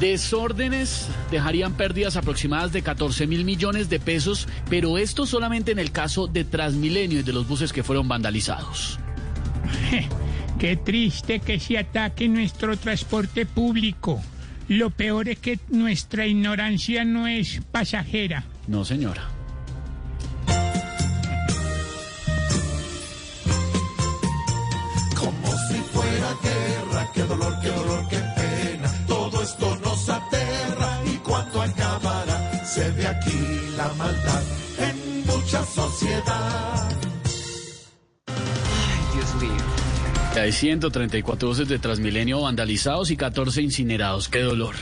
Desórdenes dejarían pérdidas aproximadas de 14 mil millones de pesos, pero esto solamente en el caso de Transmilenio y de los buses que fueron vandalizados. Qué triste que se ataque nuestro transporte público. Lo peor es que nuestra ignorancia no es pasajera. No, señora. Como si fuera guerra, qué dolor, qué dolor, qué acabará se ve aquí la maldad en mucha sociedad. Hay 134 buses de Transmilenio vandalizados y 14 incinerados. Qué dolor.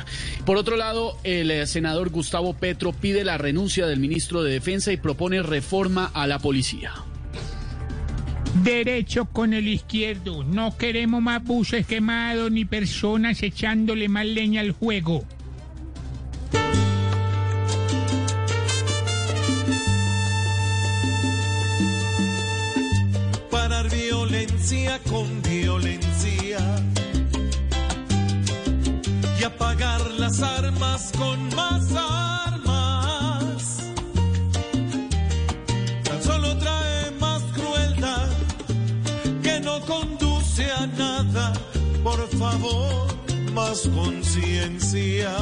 Por otro lado, el eh, senador Gustavo Petro pide la renuncia del ministro de Defensa y propone reforma a la policía. Derecho con el izquierdo. No queremos más buses quemados ni personas echándole más leña al juego. Violencia con violencia y apagar las armas con más armas. Tan solo trae más crueldad que no conduce a nada. Por favor, más conciencia.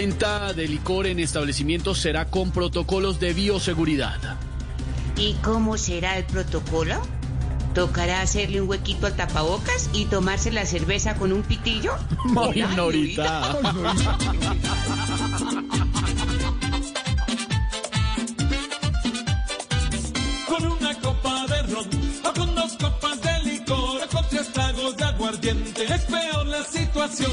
Venta de licor en establecimientos será con protocolos de bioseguridad. ¿Y cómo será el protocolo? ¿Tocará hacerle un huequito al tapabocas y tomarse la cerveza con un pitillo? Ay, Norita. con una copa de ron o con dos copas de licor o con tres tragos de aguardiente. Es peor la situación